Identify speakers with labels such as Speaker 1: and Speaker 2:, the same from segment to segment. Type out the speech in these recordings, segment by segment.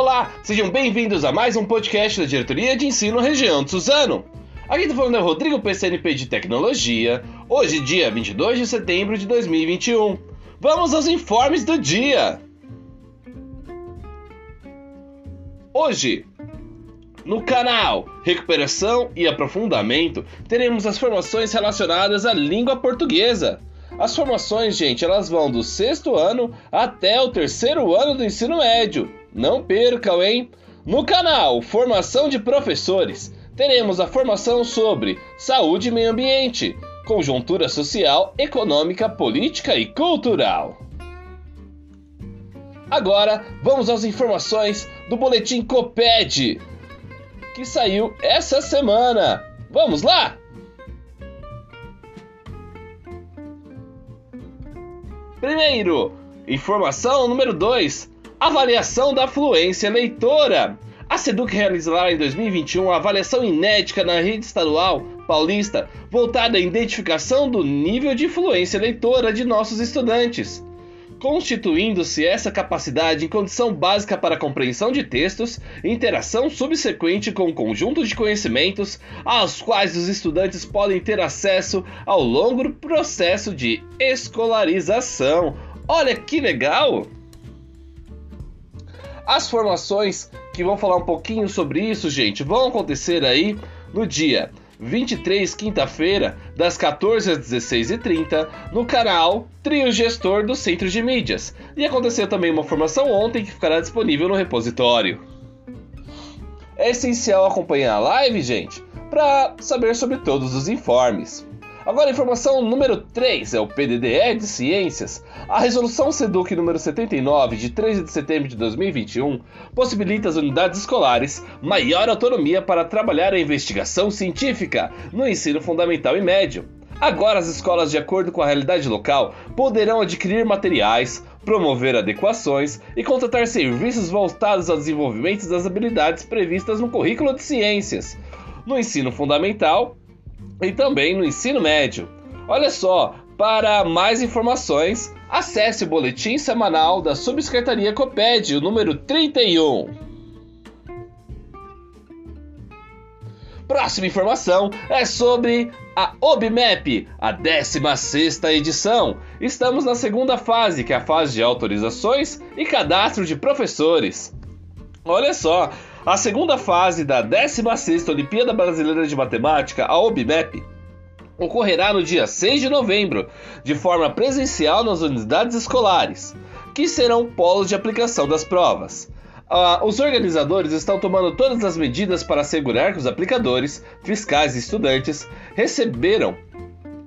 Speaker 1: Olá, sejam bem-vindos a mais um podcast da Diretoria de Ensino Região de Suzano. Aqui está falando é Rodrigo PCNP de Tecnologia, hoje dia 22 de setembro de 2021. Vamos aos informes do dia! Hoje, no canal Recuperação e Aprofundamento, teremos as formações relacionadas à língua portuguesa. As formações, gente, elas vão do sexto ano até o terceiro ano do ensino médio. Não percam, hein? No canal Formação de Professores, teremos a formação sobre saúde e meio ambiente, conjuntura social, econômica, política e cultural. Agora, vamos às informações do boletim Coped, que saiu essa semana. Vamos lá? Primeiro, informação número 2: avaliação da fluência leitora. A SEDUC realizará em 2021 uma avaliação inédita na rede estadual paulista voltada à identificação do nível de fluência leitora de nossos estudantes, constituindo-se essa capacidade em condição básica para a compreensão de textos e interação subsequente com o conjunto de conhecimentos aos quais os estudantes podem ter acesso ao longo processo de escolarização. Olha que legal! As formações que vão falar um pouquinho sobre isso, gente, vão acontecer aí no dia 23, quinta-feira, das 14 às 16h30, no canal Trio Gestor do Centro de Mídias. E aconteceu também uma formação ontem que ficará disponível no repositório. É essencial acompanhar a live, gente, para saber sobre todos os informes. Agora, informação número 3 é o PDDE de Ciências. A resolução SEDUC número 79, de 13 de setembro de 2021, possibilita às unidades escolares maior autonomia para trabalhar a investigação científica no ensino fundamental e médio. Agora, as escolas, de acordo com a realidade local, poderão adquirir materiais, promover adequações e contratar serviços voltados ao desenvolvimento das habilidades previstas no currículo de ciências. No ensino fundamental, e também no ensino médio. Olha só, para mais informações, acesse o boletim semanal da Subsecretaria Coped, o número 31. Próxima informação é sobre a OBMAP, a 16ª edição. Estamos na segunda fase, que é a fase de autorizações e cadastro de professores. Olha só, a segunda fase da 16ª Olimpíada Brasileira de Matemática, a OBMEP, ocorrerá no dia 6 de novembro, de forma presencial nas unidades escolares, que serão polos de aplicação das provas. Uh, os organizadores estão tomando todas as medidas para assegurar que os aplicadores, fiscais e estudantes receberam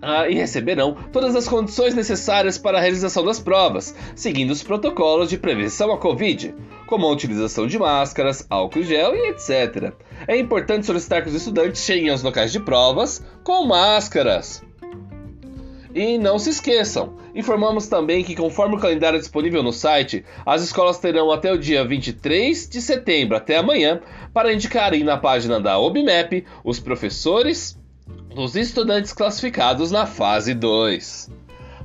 Speaker 1: ah, e receberão todas as condições necessárias para a realização das provas, seguindo os protocolos de prevenção à Covid, como a utilização de máscaras, álcool gel e etc. É importante solicitar que os estudantes cheguem aos locais de provas com máscaras. E não se esqueçam, informamos também que, conforme o calendário disponível no site, as escolas terão até o dia 23 de setembro, até amanhã, para indicarem na página da OBMEP os professores dos estudantes classificados na fase 2.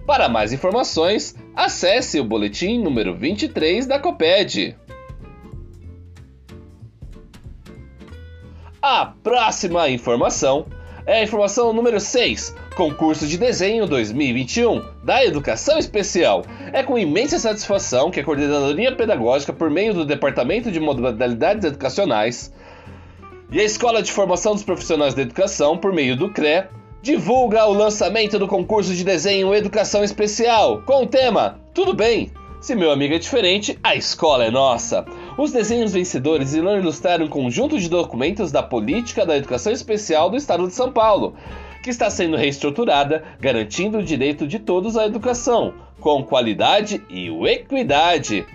Speaker 1: Para mais informações, acesse o boletim número 23 da COPED. A próxima informação é a informação número 6, Concurso de Desenho 2021 da Educação Especial. É com imensa satisfação que a Coordenadoria Pedagógica, por meio do Departamento de Modalidades Educacionais, e a Escola de Formação dos Profissionais da Educação, por meio do CRE, divulga o lançamento do concurso de desenho Educação Especial, com o tema Tudo bem, se meu amigo é diferente, a escola é nossa. Os desenhos vencedores irão ilustrar um conjunto de documentos da política da educação especial do estado de São Paulo, que está sendo reestruturada, garantindo o direito de todos à educação, com qualidade e equidade.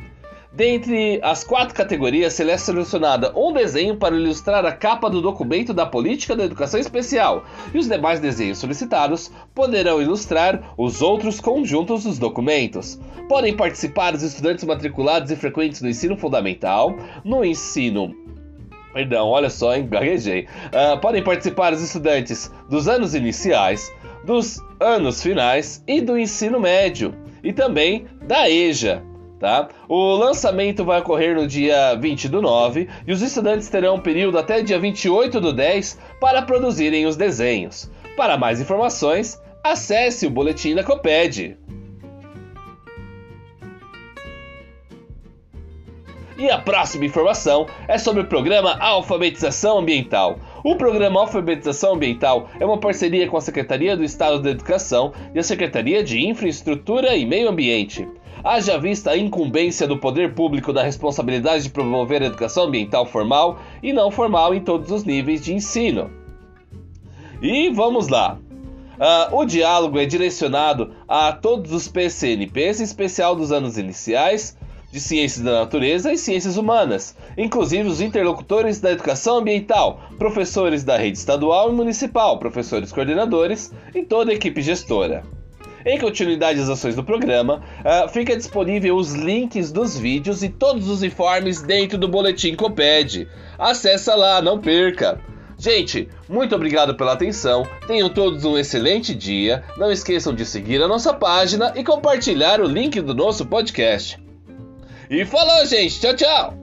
Speaker 1: Dentre as quatro categorias, será selecionada um desenho para ilustrar a capa do documento da Política da Educação Especial, e os demais desenhos solicitados poderão ilustrar os outros conjuntos dos documentos. Podem participar os estudantes matriculados e frequentes no ensino fundamental, no ensino Perdão, olha só, hein? Gaguejei. Uh, podem participar os estudantes dos anos iniciais, dos anos finais e do ensino médio, e também da EJA, Tá? O lançamento vai ocorrer no dia 20 do 9 e os estudantes terão um período até dia 28 do 10 para produzirem os desenhos. Para mais informações, acesse o boletim da Coped. E a próxima informação é sobre o programa Alfabetização Ambiental. O programa Alfabetização Ambiental é uma parceria com a Secretaria do Estado da Educação e a Secretaria de Infraestrutura e Meio Ambiente. Haja vista a incumbência do poder público da responsabilidade de promover a educação ambiental formal e não formal em todos os níveis de ensino. E vamos lá! Uh, o diálogo é direcionado a todos os PCNPs, em especial dos anos iniciais, de Ciências da Natureza e Ciências Humanas, inclusive os interlocutores da educação ambiental, professores da rede estadual e municipal, professores coordenadores e toda a equipe gestora. Em continuidade às ações do programa, uh, fica disponível os links dos vídeos e todos os informes dentro do boletim Coped. Acesse lá, não perca! Gente, muito obrigado pela atenção. Tenham todos um excelente dia. Não esqueçam de seguir a nossa página e compartilhar o link do nosso podcast. E falou, gente. Tchau, tchau.